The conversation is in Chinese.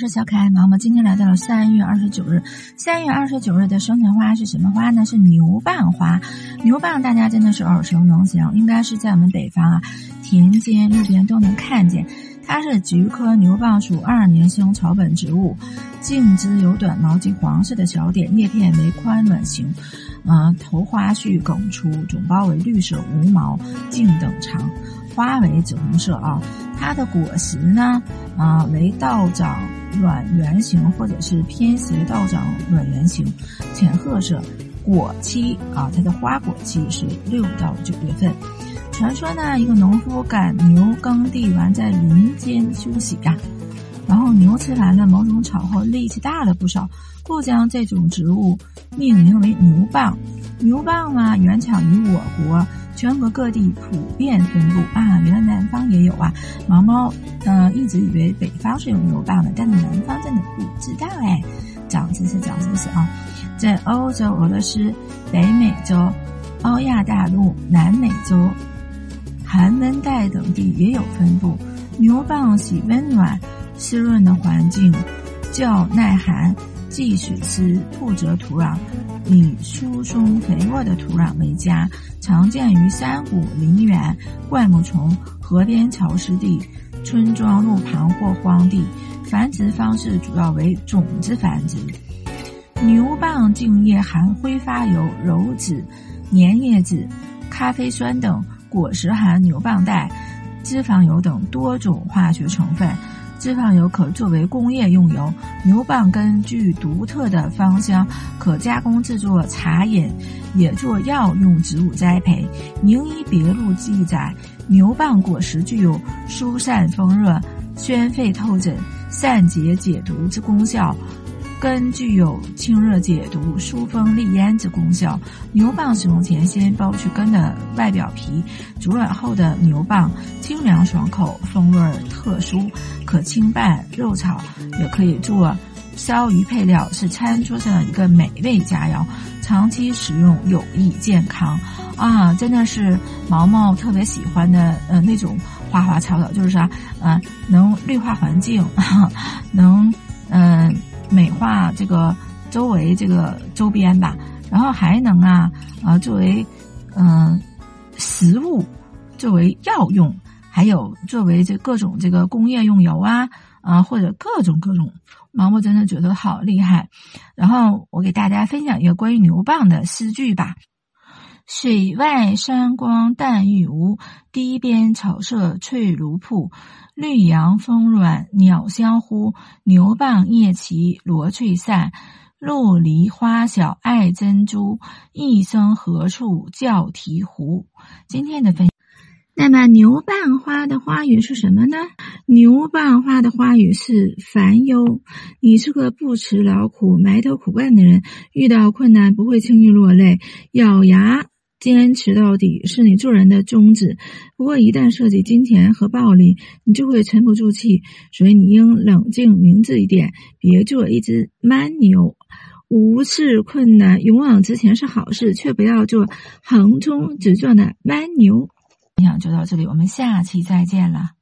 是小可爱毛毛。今天来到了三月二十九日，三月二十九日的生辰花是什么花呢？是牛蒡花。牛蒡大家真的是耳熟能详，应该是在我们北方啊，田间路边都能看见。它是菊科牛蒡属二年生草本植物，茎枝有短毛及黄色的小点，叶片为宽卵形，嗯，头花序梗出，总苞为绿色，无毛，茎等长。花为紫红色啊，它的果实呢，啊为倒长卵圆形或者是偏斜倒长卵圆形，浅褐色。果期啊，它的花果期是六到九月份。传说呢，一个农夫赶牛耕地完，在林间休息呀，然后牛吃完了某种草后，力气大了不少，故将这种植物命名为牛蒡。牛蒡嘛，原产于我国。全国各地普遍分布啊，云南方有啊。毛毛呃一直以为北方是有牛蒡的，但是南方真的不知道哎。长知识，长知识啊！在欧洲、俄罗斯、北美洲、欧亚大陆、南美洲、寒温带等地也有分布。牛蒡喜温暖湿润的环境，较耐寒。忌水湿铺泽土壤，以疏松肥沃的土壤为佳，常见于山谷、林园、灌木丛、河边潮湿地、村庄路旁或荒地。繁殖方式主要为种子繁殖。牛蒡茎叶含挥发油、鞣质、粘液质、咖啡酸等，果实含牛蒡带、脂肪油等多种化学成分。脂肪油可作为工业用油，牛蒡根具独特的芳香，可加工制作茶饮，也作药用植物栽培。《名医别录》记载，牛蒡果实具有疏散风热、宣肺透疹、散结解毒之功效。根具有清热解毒、疏风利咽之功效。牛蒡使用前先剥去根的外表皮，煮软后的牛蒡清凉爽口，风味特殊，可清拌肉炒，也可以做烧鱼配料，是餐桌上的一个美味佳肴。长期食用有益健康啊！真的是毛毛特别喜欢的，呃，那种花花草草，就是啥，嗯，能绿化环境，能，嗯。美化这个周围这个周边吧，然后还能啊啊作为嗯食物，作为药用，还有作为这各种这个工业用油啊啊或者各种各种，毛毛真的觉得好厉害。然后我给大家分享一个关于牛蒡的诗句吧：水外山光淡欲无，堤边草色翠如瀑。绿杨风软，鸟相呼；牛蒡叶齐，罗翠散。陆离花小爱珍珠，一生何处教啼壶。今天的分，那么牛蒡花的花语是什么呢？牛蒡花的花语是烦忧。你是个不辞劳苦、埋头苦干的人，遇到困难不会轻易落泪，咬牙。坚持到底是你做人的宗旨。不过，一旦涉及金钱和暴力，你就会沉不住气。所以，你应冷静明智一点，别做一只蛮牛。无视困难，勇往直前是好事，却不要做横冲直撞的蛮牛。分享就到这里，我们下期再见了。